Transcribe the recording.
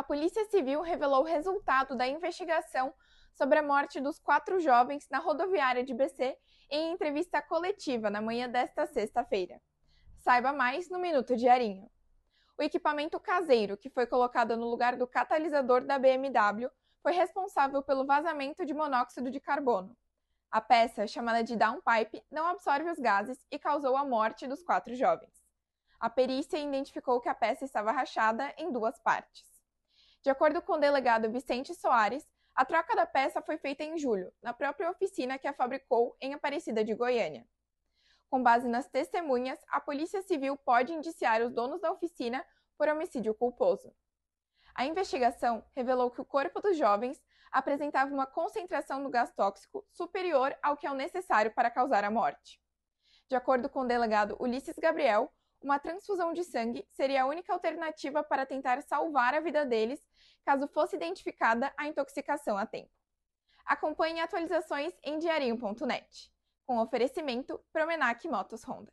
a Polícia Civil revelou o resultado da investigação sobre a morte dos quatro jovens na rodoviária de BC em entrevista coletiva na manhã desta sexta-feira. Saiba mais no Minuto Diarinho. O equipamento caseiro, que foi colocado no lugar do catalisador da BMW, foi responsável pelo vazamento de monóxido de carbono. A peça, chamada de downpipe, não absorve os gases e causou a morte dos quatro jovens. A perícia identificou que a peça estava rachada em duas partes. De acordo com o delegado Vicente Soares, a troca da peça foi feita em julho, na própria oficina que a fabricou em Aparecida de Goiânia. Com base nas testemunhas, a Polícia Civil pode indiciar os donos da oficina por homicídio culposo. A investigação revelou que o corpo dos jovens apresentava uma concentração do gás tóxico superior ao que é o necessário para causar a morte. De acordo com o delegado Ulisses Gabriel, uma transfusão de sangue seria a única alternativa para tentar salvar a vida deles caso fosse identificada a intoxicação a tempo. Acompanhe atualizações em diarinho.net, com oferecimento Promenac Motos Honda.